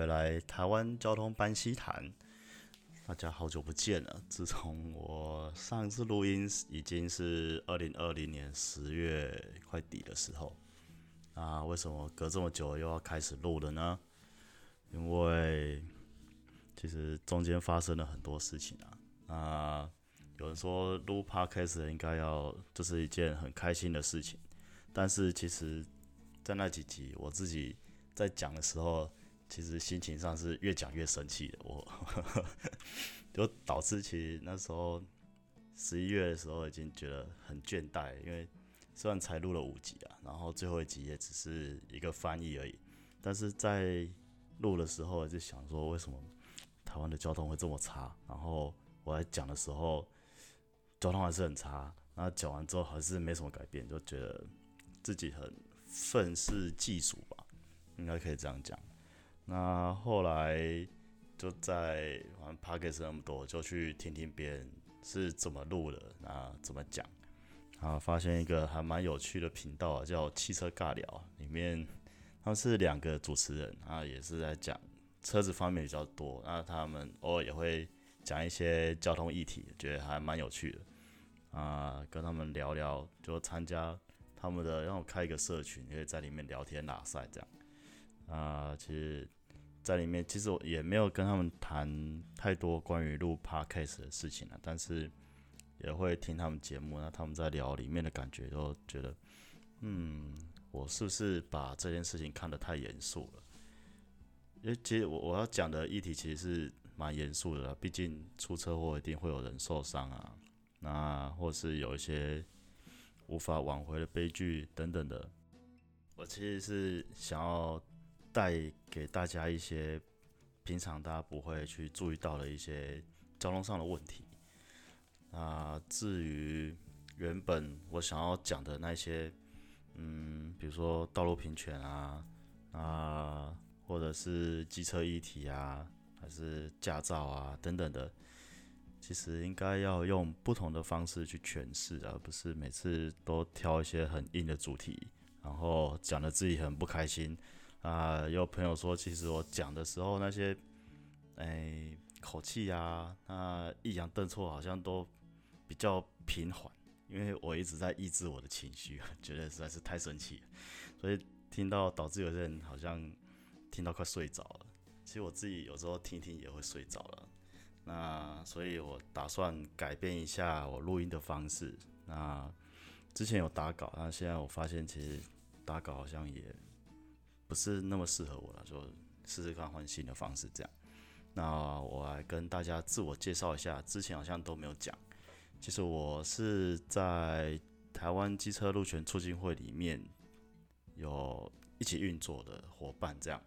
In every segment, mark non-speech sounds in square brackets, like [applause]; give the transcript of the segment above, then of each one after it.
回来台湾交通班西谈。大家好久不见了，自从我上一次录音已经是二零二零年十月快底的时候，那为什么隔这么久又要开始录了呢？因为其实中间发生了很多事情啊。那有人说录 podcast 应该要这是一件很开心的事情，但是其实，在那几集我自己在讲的时候，其实心情上是越讲越生气的，我 [laughs] 就导致其实那时候十一月的时候已经觉得很倦怠，因为虽然才录了五集啊，然后最后一集也只是一个翻译而已，但是在录的时候就想说，为什么台湾的交通会这么差？然后我在讲的时候。交通还是很差，那讲完之后还是没什么改变，就觉得自己很愤世嫉俗吧，应该可以这样讲。那后来就在玩 p o c k e t 那么多，就去听听别人是怎么录的，那怎么讲，啊，发现一个还蛮有趣的频道啊，叫汽车尬聊，里面他们是两个主持人，啊，也是在讲车子方面比较多，那他们偶尔也会讲一些交通议题，觉得还蛮有趣的。啊，跟他们聊聊，就参加他们的，让我开一个社群，可以在里面聊天拉赛这样。啊，其实，在里面其实我也没有跟他们谈太多关于录 podcast 的事情了，但是也会听他们节目。那他们在聊里面的感觉，都觉得，嗯，我是不是把这件事情看得太严肃了？因为其实我我要讲的议题其实是蛮严肃的，毕竟出车祸一定会有人受伤啊。那或是有一些无法挽回的悲剧等等的，我其实是想要带给大家一些平常大家不会去注意到的一些交通上的问题。啊，至于原本我想要讲的那些，嗯，比如说道路平权啊，啊，或者是机车议题啊，还是驾照啊等等的。其实应该要用不同的方式去诠释，而不是每次都挑一些很硬的主题，然后讲的自己很不开心啊。有朋友说，其实我讲的时候那些，哎，口气啊，那抑扬顿挫好像都比较平缓，因为我一直在抑制我的情绪，觉得实在是太生气，所以听到导致有些人好像听到快睡着了。其实我自己有时候听听也会睡着了。那所以，我打算改变一下我录音的方式。那之前有打稿，那现在我发现其实打稿好像也不是那么适合我了，就试试看换新的方式这样。那我来跟大家自我介绍一下，之前好像都没有讲。其实我是在台湾机车路权促进会里面有一起运作的伙伴这样。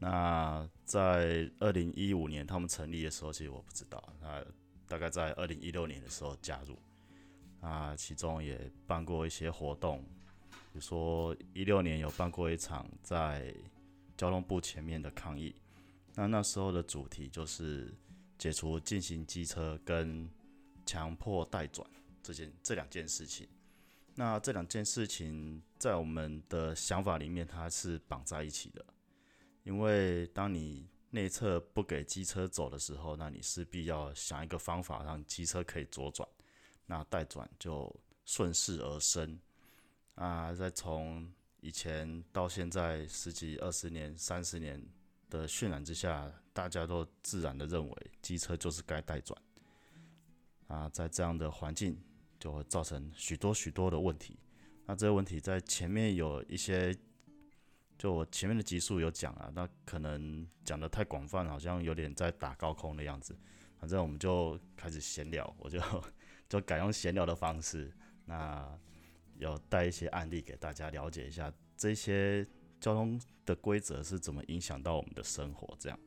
那在二零一五年他们成立的时候，其实我不知道。那大概在二零一六年的时候加入，那，其中也办过一些活动，说一六年有办过一场在交通部前面的抗议。那那时候的主题就是解除进行机车跟强迫代转这件这两件事情。那这两件事情在我们的想法里面，它是绑在一起的。因为当你内侧不给机车走的时候，那你势必要想一个方法让机车可以左转，那代转就顺势而生啊！再从以前到现在十几、二十年、三十年的渲染之下，大家都自然的认为机车就是该带转啊！在这样的环境，就会造成许多许多的问题。那这个问题在前面有一些。就我前面的集数有讲啊，那可能讲的太广泛，好像有点在打高空的样子。反正我们就开始闲聊，我就 [laughs] 就改用闲聊的方式，那有带一些案例给大家了解一下，这些交通的规则是怎么影响到我们的生活。这样，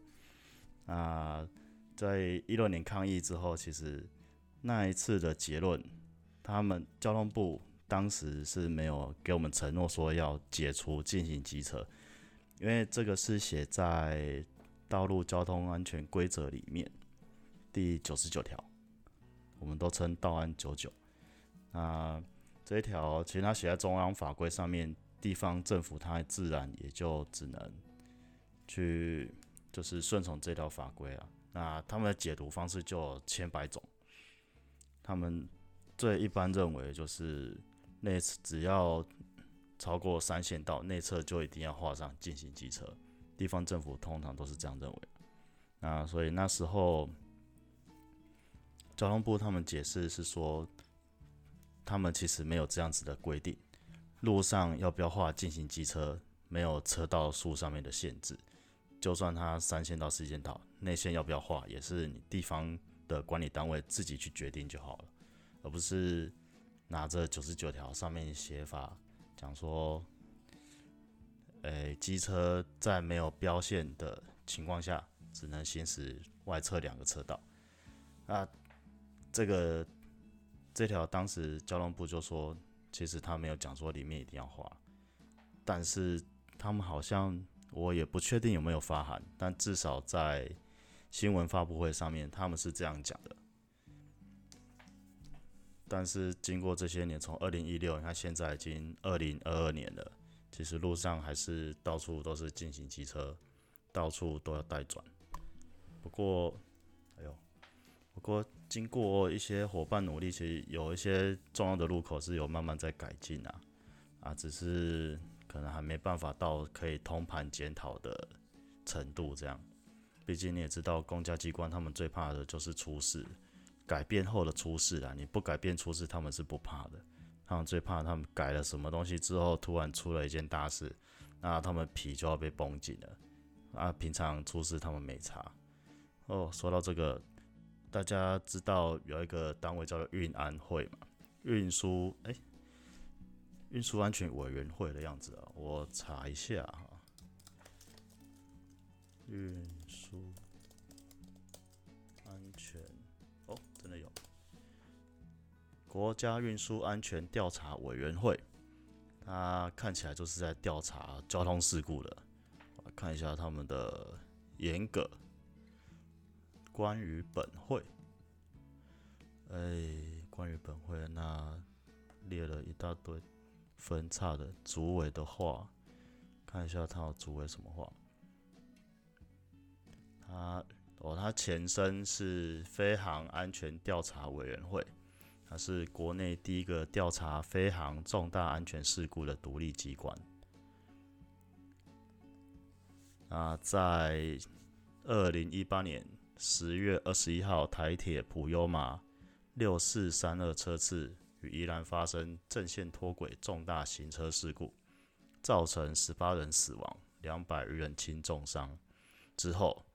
那在一六年抗议之后，其实那一次的结论，他们交通部。当时是没有给我们承诺说要解除进行机车，因为这个是写在道路交通安全规则里面第九十九条，我们都称道安九九。那这一条其实它写在中央法规上面，地方政府它自然也就只能去就是顺从这条法规啊。那他们的解读方式就有千百种，他们最一般认为就是内只要超过三线道内侧就一定要画上进行机车，地方政府通常都是这样认为。那所以那时候交通部他们解释是说，他们其实没有这样子的规定，路上要不要画进行机车没有车道数上面的限制。就算它三线到四线道，内线要不要画，也是你地方的管理单位自己去决定就好了，而不是拿着九十九条上面写法讲说，诶，机车在没有标线的情况下，只能行驶外侧两个车道。那这个这条当时交通部就说，其实他没有讲说里面一定要画，但是他们好像。我也不确定有没有发函，但至少在新闻发布会上面，他们是这样讲的。但是经过这些年，从二零一六，你看现在已经二零二二年了，其实路上还是到处都是进行机车，到处都要带转。不过，哎呦，不过经过一些伙伴努力，其实有一些重要的路口是有慢慢在改进啊，啊，只是。可能还没办法到可以通盘检讨的程度，这样。毕竟你也知道，公家机关他们最怕的就是出事，改变后的出事啊。你不改变出事，他们是不怕的。他们最怕他们改了什么东西之后，突然出了一件大事，那他们皮就要被绷紧了。啊，平常出事他们没查。哦，说到这个，大家知道有一个单位叫做运安会嘛？运输，哎。运输安全委员会的样子啊，我查一下哈。运输安全哦，真的有国家运输安全调查委员会，它看起来就是在调查交通事故的。我看一下他们的严格。关于本会，哎，关于本会那列了一大堆。分叉的主委的话，看一下他有主委什么话。他哦，他前身是飞航安全调查委员会，它是国内第一个调查飞航重大安全事故的独立机关。啊，在二零一八年十月二十一号，台铁普悠玛六四三二车次。与宜兰发生正线脱轨重大行车事故，造成十八人死亡，两百余人轻重伤。之后，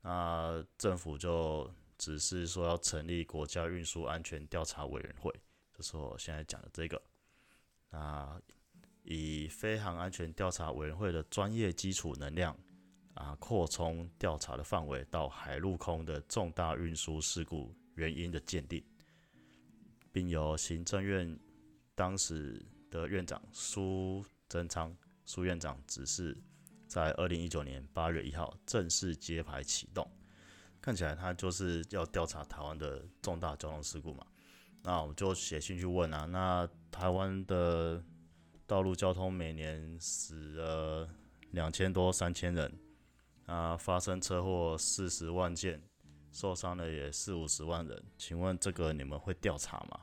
那政府就只是说要成立国家运输安全调查委员会，就是我现在讲的这个。那以飞航安全调查委员会的专业基础能量啊，扩充调查的范围到海陆空的重大运输事故原因的鉴定。并由行政院当时的院长苏贞昌苏院长指示，在二零一九年八月一号正式揭牌启动。看起来他就是要调查台湾的重大交通事故嘛？那我们就写信去问啊。那台湾的道路交通每年死了两千多三千人啊，发生车祸四十万件。受伤的也四五十万人，请问这个你们会调查吗？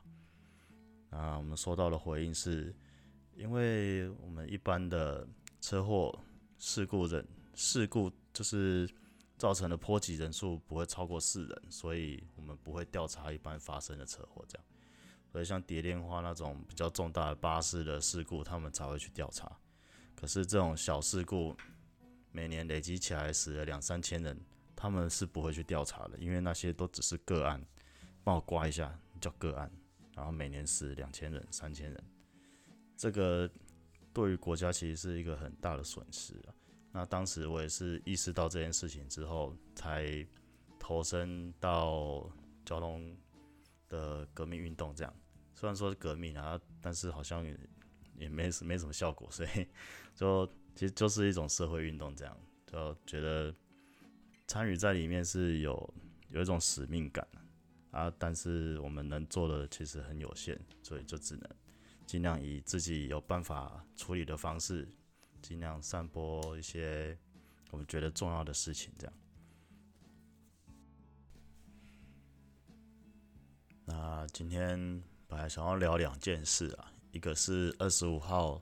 啊，我们收到的回应是，因为我们一般的车祸事故人事故就是造成的波及人数不会超过四人，所以我们不会调查一般发生的车祸这样。所以像蝶恋花那种比较重大的巴士的事故，他们才会去调查。可是这种小事故，每年累积起来死了两三千人。他们是不会去调查的，因为那些都只是个案，帮我刮一下叫个案，然后每年死两千人、三千人，这个对于国家其实是一个很大的损失啊。那当时我也是意识到这件事情之后，才投身到交通的革命运动。这样虽然说是革命啊，但是好像也也没没什么效果，所以就其实就是一种社会运动，这样就觉得。参与在里面是有有一种使命感啊，但是我们能做的其实很有限，所以就只能尽量以自己有办法处理的方式，尽量散播一些我们觉得重要的事情。这样，那今天本来想要聊两件事啊，一个是二十五号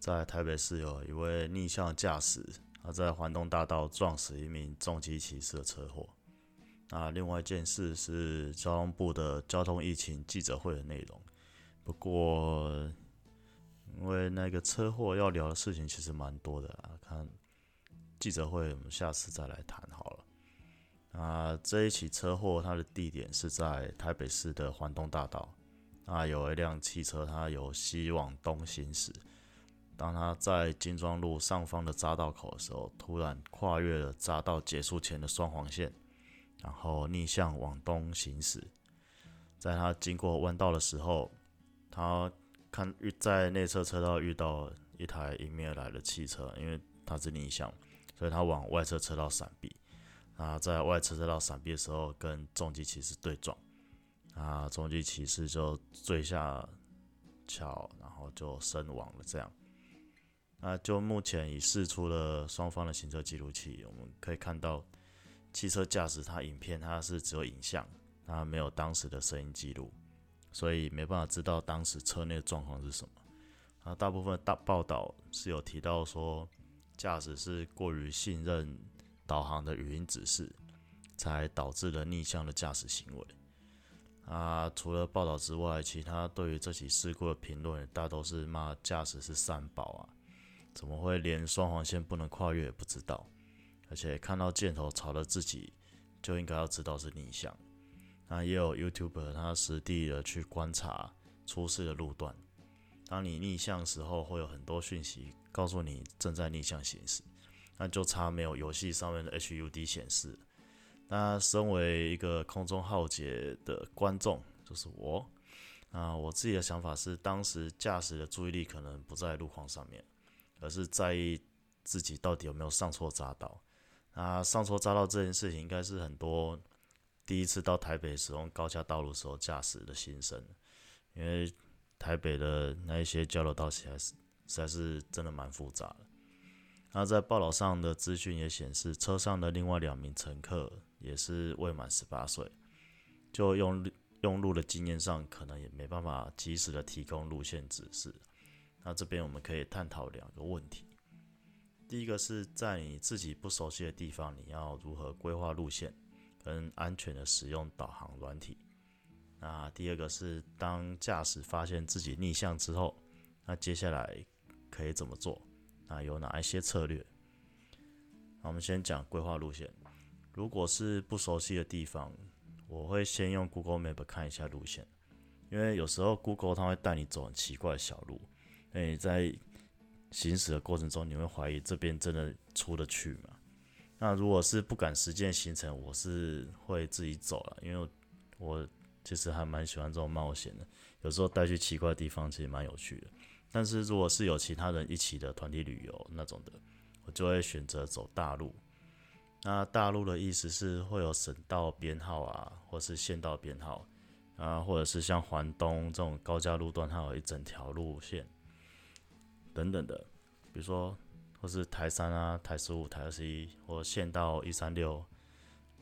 在台北市有一位逆向驾驶，他在环东大道撞死一名重机骑士的车祸。那另外一件事是交通部的交通疫情记者会的内容。不过，因为那个车祸要聊的事情其实蛮多的啊，看记者会我们下次再来谈好了。啊，这一起车祸它的地点是在台北市的环东大道。啊，有一辆汽车它由西往东行驶，当他在金庄路上方的匝道口的时候，突然跨越了匝道结束前的双黄线。然后逆向往东行驶，在他经过弯道的时候，他看遇在内侧车道遇到一台迎面而来的汽车，因为他是逆向，所以他往外侧车道闪避。啊，在外侧车道闪避的时候，跟重机骑士对撞，啊，重机骑士就坠下桥，然后就身亡了。这样，那就目前已试出了双方的行车记录器，我们可以看到。汽车驾驶，它影片它是只有影像，它没有当时的声音记录，所以没办法知道当时车内的状况是什么。啊，大部分大报道是有提到说，驾驶是过于信任导航的语音指示，才导致了逆向的驾驶行为。啊，除了报道之外，其他对于这起事故的评论大都是骂驾驶是三宝啊，怎么会连双黄线不能跨越也不知道？而且看到箭头朝着自己，就应该要知道是逆向。那也有 YouTuber 他实地的去观察出事的路段。当你逆向时候，会有很多讯息告诉你正在逆向行驶，那就差没有游戏上面的 HUD 显示。那身为一个空中浩劫的观众，就是我。啊，我自己的想法是，当时驾驶的注意力可能不在路况上面，而是在意自己到底有没有上错匝道。那，上错匝道这件事情，应该是很多第一次到台北使用高架道路时候驾驶的心声。因为台北的那一些交流道其实在是实在是真的蛮复杂的。那在报道上的资讯也显示，车上的另外两名乘客也是未满十八岁，就用用路的经验上，可能也没办法及时的提供路线指示。那这边我们可以探讨两个问题。第一个是在你自己不熟悉的地方，你要如何规划路线，跟安全的使用导航软体。那第二个是当驾驶发现自己逆向之后，那接下来可以怎么做？那有哪一些策略？那我们先讲规划路线。如果是不熟悉的地方，我会先用 Google Map 看一下路线，因为有时候 Google 它会带你走很奇怪的小路，那你在行驶的过程中，你会怀疑这边真的出得去吗？那如果是不赶时间行程，我是会自己走了，因为我其实还蛮喜欢这种冒险的。有时候带去奇怪的地方，其实蛮有趣的。但是如果是有其他人一起的团体旅游那种的，我就会选择走大路。那大路的意思是会有省道编号啊，或是县道编号啊，或者是像环东这种高架路段，它有一整条路线。等等的，比如说，或是台三啊、台十五、台二十一，或县道一三六、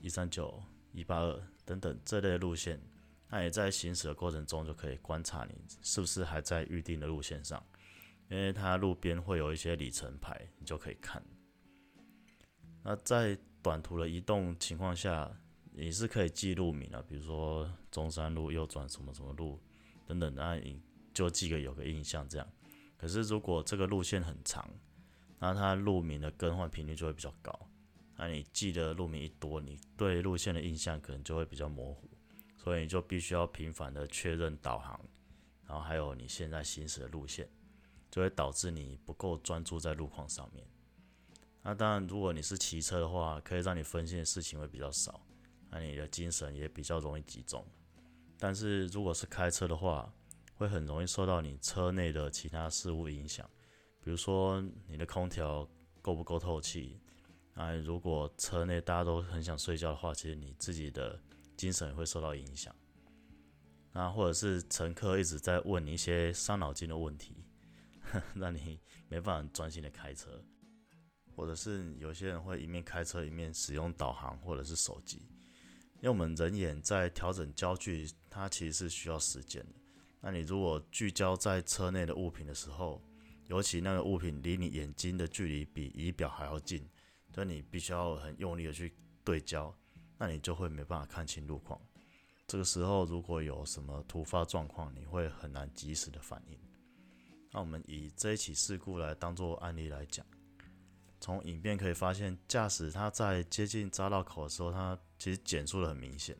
一三九、一八二等等这类路线，那也在行驶的过程中就可以观察你是不是还在预定的路线上，因为它路边会有一些里程牌，你就可以看。那在短途的移动情况下，你是可以记路名的，比如说中山路右转什么什么路等等，那你就记个有个印象这样。可是，如果这个路线很长，那它路名的更换频率就会比较高。那你记得路名一多，你对路线的印象可能就会比较模糊，所以你就必须要频繁的确认导航，然后还有你现在行驶的路线，就会导致你不够专注在路况上面。那当然，如果你是骑车的话，可以让你分心的事情会比较少，那你的精神也比较容易集中。但是如果是开车的话，会很容易受到你车内的其他事物影响，比如说你的空调够不够透气。那如果车内大家都很想睡觉的话，其实你自己的精神也会受到影响。那或者是乘客一直在问你一些伤脑筋的问题，[laughs] 让你没办法专心的开车。或者是有些人会一面开车一面使用导航或者是手机。因为我们人眼在调整焦距，它其实是需要时间的。那你如果聚焦在车内的物品的时候，尤其那个物品离你眼睛的距离比仪表还要近，所以你必须要很用力的去对焦，那你就会没办法看清路况。这个时候如果有什么突发状况，你会很难及时的反应。那我们以这一起事故来当做案例来讲。从影片可以发现，驾驶他在接近匝道口的时候，他其实减速的很明显，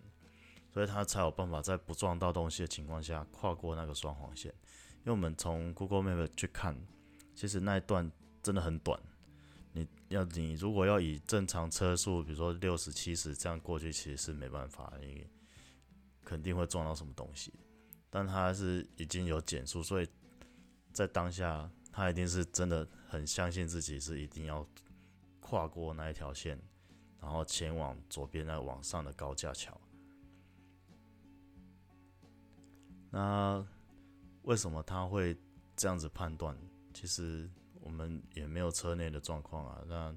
所以他才有办法在不撞到东西的情况下跨过那个双黄线。因为我们从 Google Map 去看，其实那一段真的很短。你要你如果要以正常车速，比如说六十七十这样过去，其实是没办法，因为肯定会撞到什么东西。但他是已经有减速，所以在当下。他一定是真的很相信自己是一定要跨过那一条线，然后前往左边那往上的高架桥。那为什么他会这样子判断？其实我们也没有车内的状况啊，那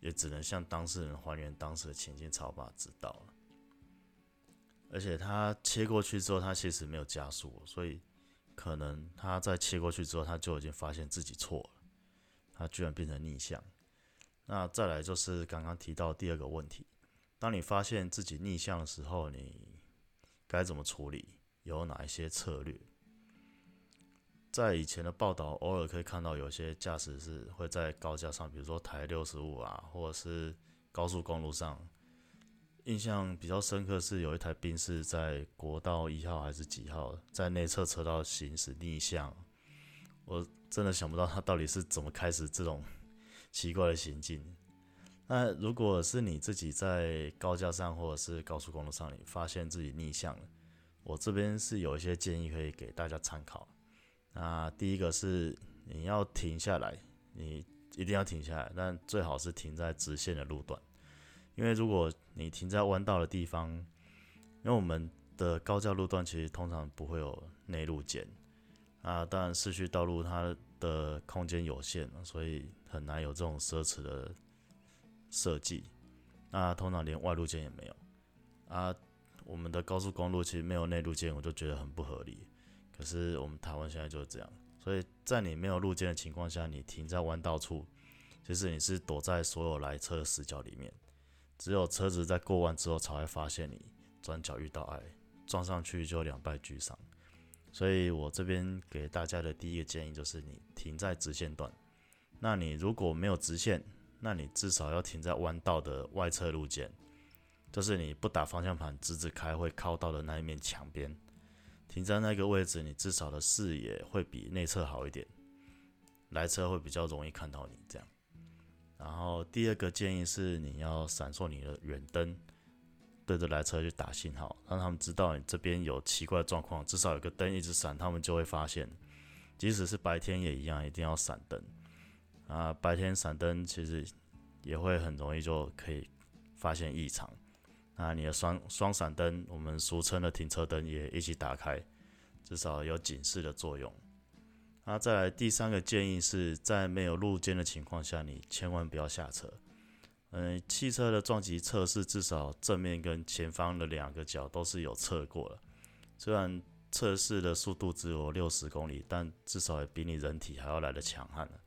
也只能向当事人还原当时的情境，才把知道了。而且他切过去之后，他其实没有加速，所以。可能他在切过去之后，他就已经发现自己错了，他居然变成逆向。那再来就是刚刚提到第二个问题，当你发现自己逆向的时候，你该怎么处理？有哪一些策略？在以前的报道，偶尔可以看到有些驾驶是会在高架上，比如说台六十五啊，或者是高速公路上。印象比较深刻是有一台宾士在国道一号还是几号，在内侧车道行驶逆向，我真的想不到他到底是怎么开始这种奇怪的行径。那如果是你自己在高架上或者是高速公路上，你发现自己逆向了，我这边是有一些建议可以给大家参考。那第一个是你要停下来，你一定要停下来，但最好是停在直线的路段。因为如果你停在弯道的地方，因为我们的高架路段其实通常不会有内路肩啊，当然市区道路它的空间有限，所以很难有这种奢侈的设计。那通常连外路肩也没有啊。我们的高速公路其实没有内路肩，我就觉得很不合理。可是我们台湾现在就是这样，所以在你没有路肩的情况下，你停在弯道处，其实你是躲在所有来车的死角里面。只有车子在过弯之后才会发现你转角遇到爱，撞上去就两败俱伤。所以我这边给大家的第一个建议就是你停在直线段。那你如果没有直线，那你至少要停在弯道的外侧路肩，就是你不打方向盘直直开会靠到的那一面墙边。停在那个位置，你至少的视野会比内侧好一点，来车会比较容易看到你这样。然后第二个建议是，你要闪烁你的远灯，对着来车去打信号，让他们知道你这边有奇怪状况，至少有个灯一直闪，他们就会发现。即使是白天也一样，一定要闪灯。啊，白天闪灯其实也会很容易就可以发现异常。那你的双双闪灯，我们俗称的停车灯也一起打开，至少有警示的作用。那再来第三个建议是在没有路肩的情况下，你千万不要下车。嗯，汽车的撞击测试至少正面跟前方的两个角都是有测过了。虽然测试的速度只有六十公里，但至少也比你人体还要来的强悍了。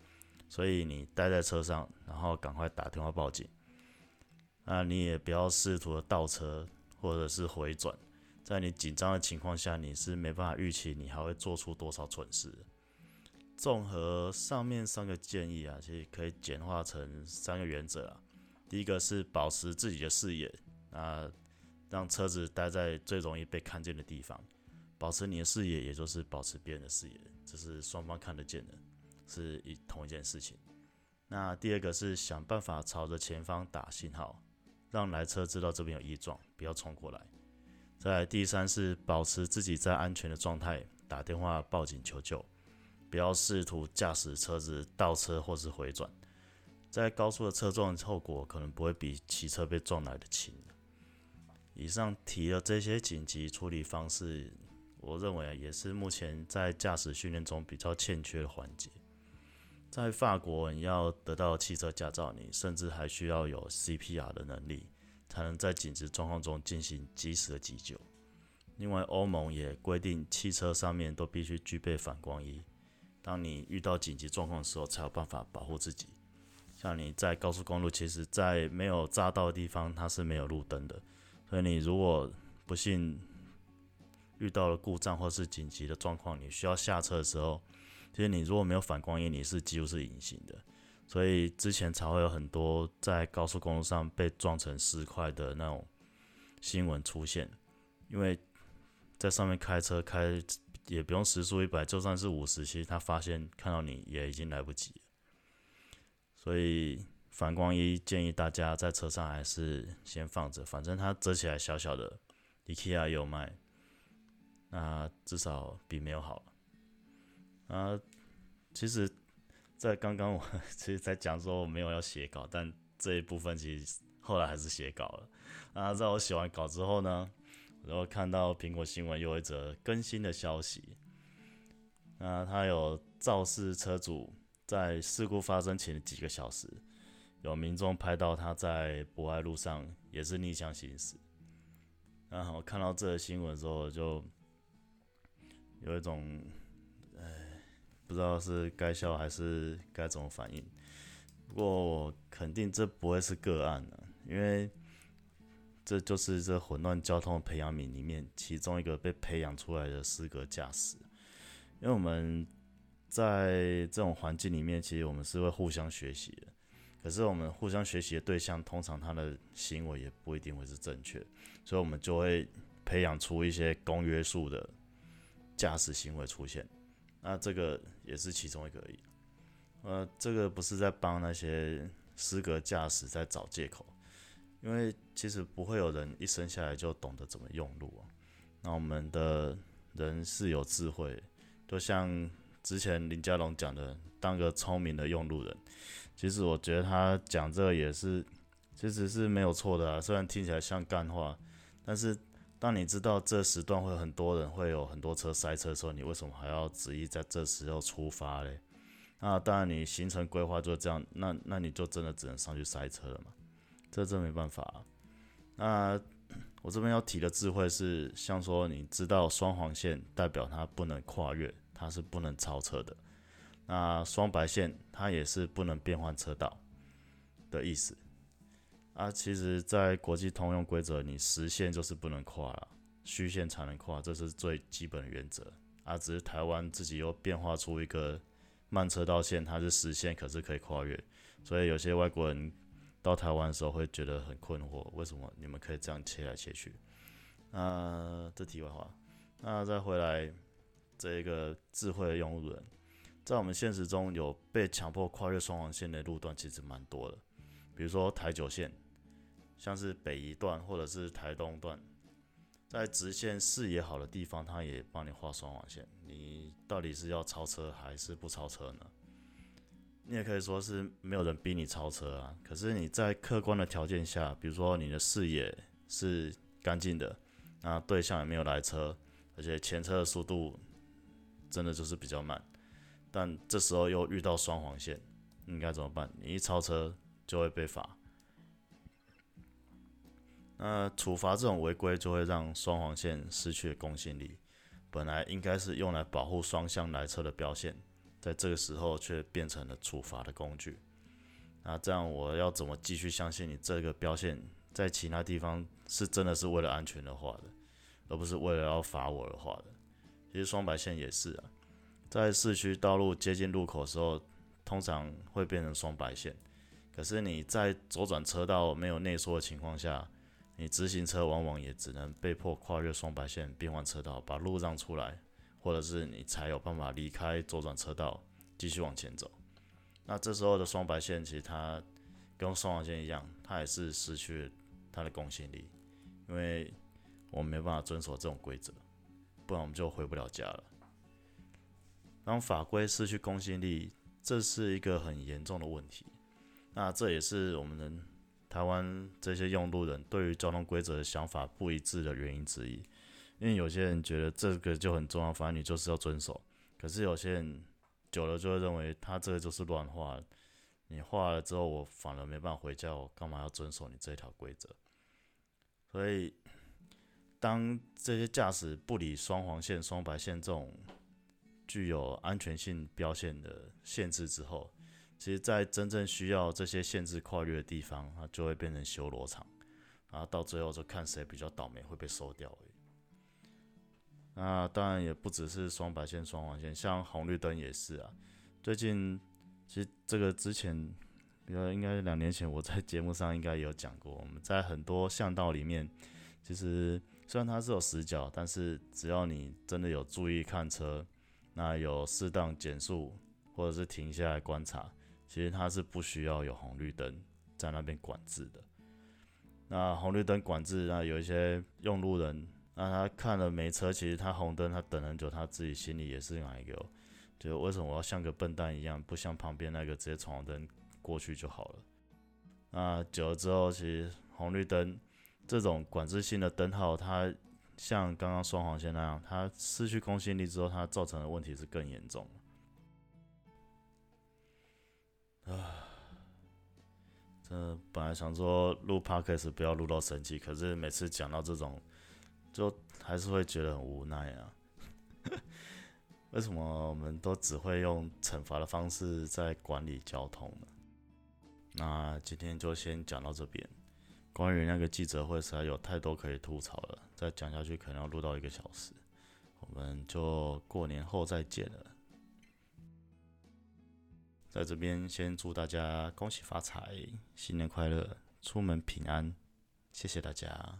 所以你待在车上，然后赶快打电话报警。那你也不要试图的倒车或者是回转，在你紧张的情况下，你是没办法预期你还会做出多少蠢事。综合上面三个建议啊，其实可以简化成三个原则啊。第一个是保持自己的视野，啊，让车子待在最容易被看见的地方。保持你的视野，也就是保持别人的视野，这是双方看得见的，是一同一件事情。那第二个是想办法朝着前方打信号，让来车知道这边有异状，不要冲过来。再来第三是保持自己在安全的状态，打电话报警求救。不要试图驾驶车子倒车或是回转，在高速的车撞后果可能不会比骑车被撞来的轻。以上提的这些紧急处理方式，我认为也是目前在驾驶训练中比较欠缺的环节。在法国，你要得到汽车驾照，你甚至还需要有 CPR 的能力，才能在紧急状况中进行及时的急救。另外，欧盟也规定汽车上面都必须具备反光衣，当你遇到紧急状况的时候，才有办法保护自己。像你在高速公路，其实在没有匝道的地方，它是没有路灯的，所以你如果不幸遇到了故障或是紧急的状况，你需要下车的时候。其实你如果没有反光衣，你是几乎是隐形的，所以之前才会有很多在高速公路上被撞成尸块的那种新闻出现。因为在上面开车开也不用时速一百，就算是五十，其实他发现看到你也已经来不及。所以反光衣建议大家在车上还是先放着，反正它折起来小小的，IKEA 有卖，那至少比没有好。啊，其实，在刚刚我 [laughs] 其实在讲说我没有要写稿，但这一部分其实后来还是写稿了。啊，在我写完稿之后呢，然后看到苹果新闻有一则更新的消息，那他有肇事车主在事故发生前几个小时，有民众拍到他在博爱路上也是逆向行驶。然后看到这个新闻之后，就有一种。不知道是该笑还是该怎么反应，不过我肯定这不会是个案的，因为这就是这混乱交通培养皿里面其中一个被培养出来的资格驾驶。因为我们在这种环境里面，其实我们是会互相学习的，可是我们互相学习的对象，通常他的行为也不一定会是正确，所以我们就会培养出一些公约数的驾驶行为出现。那这个也是其中一个而已，呃，这个不是在帮那些失格驾驶在找借口，因为其实不会有人一生下来就懂得怎么用路啊。那我们的人是有智慧，就像之前林家龙讲的，当个聪明的用路人。其实我觉得他讲这个也是，其实是没有错的啊。虽然听起来像干话，但是。当你知道这时段会很多人会有很多车塞车的时候，你为什么还要执意在这时候出发嘞？那当然，你行程规划就这样，那那你就真的只能上去塞车了嘛？这真没办法。啊那我这边要提的智慧是，像说你知道双黄线代表它不能跨越，它是不能超车的。那双白线它也是不能变换车道的意思。啊，其实，在国际通用规则，你实线就是不能跨了，虚线才能跨，这是最基本的原则。啊，只是台湾自己又变化出一个慢车道线，它是实线，可是可以跨越，所以有些外国人到台湾的时候会觉得很困惑，为什么你们可以这样切来切去？啊，这题外话。那再回来，这一个智慧的用路人，在我们现实中有被强迫跨越双黄线的路段，其实蛮多的，比如说台九线。像是北一段或者是台东段，在直线视野好的地方，它也帮你画双黄线。你到底是要超车还是不超车呢？你也可以说是没有人逼你超车啊。可是你在客观的条件下，比如说你的视野是干净的，那对象也没有来车，而且前车的速度真的就是比较慢，但这时候又遇到双黄线，应该怎么办？你一超车就会被罚。那处罚这种违规，就会让双黄线失去了公信力。本来应该是用来保护双向来车的标线，在这个时候却变成了处罚的工具。那这样我要怎么继续相信你这个标线在其他地方是真的是为了安全的画的，而不是为了要罚我而画的？其实双白线也是啊，在市区道路接近路口的时候，通常会变成双白线。可是你在左转车道没有内缩的情况下，你直行车往往也只能被迫跨越双白线，变换车道，把路让出来，或者是你才有办法离开左转车道，继续往前走。那这时候的双白线其实它跟双黄线一样，它也是失去它的公信力，因为我们没办法遵守这种规则，不然我们就回不了家了。当法规失去公信力，这是一个很严重的问题。那这也是我们能。台湾这些用路人对于交通规则的想法不一致的原因之一，因为有些人觉得这个就很重要，反正你就是要遵守。可是有些人久了就会认为他这个就是乱画。你画了之后，我反而没办法回家，我干嘛要遵守你这条规则？所以，当这些驾驶不理双黄线、双白线这种具有安全性标线的限制之后，其实，在真正需要这些限制跨越的地方，它就会变成修罗场，然后到最后就看谁比较倒霉会被收掉而已。那当然也不只是双白线、双黄线，像红绿灯也是啊。最近其实这个之前，比如应该两年前我在节目上应该有讲过，我们在很多巷道里面，其实虽然它是有死角，但是只要你真的有注意看车，那有适当减速或者是停下来观察。其实它是不需要有红绿灯在那边管制的。那红绿灯管制，那有一些用路人，那他看了没车，其实他红灯他等很久，他自己心里也是哪一个，就为什么我要像个笨蛋一样，不像旁边那个直接闯红灯过去就好了。那久了之后，其实红绿灯这种管制性的灯号，它像刚刚双黄线那样，它失去公信力之后，它造成的问题是更严重。呃本来想说录 podcast 不要录到生气，可是每次讲到这种，就还是会觉得很无奈啊。[laughs] 为什么我们都只会用惩罚的方式在管理交通呢？那今天就先讲到这边。关于那个记者会，实在有太多可以吐槽了，再讲下去可能要录到一个小时。我们就过年后再见了。在这边先祝大家恭喜发财，新年快乐，出门平安，谢谢大家。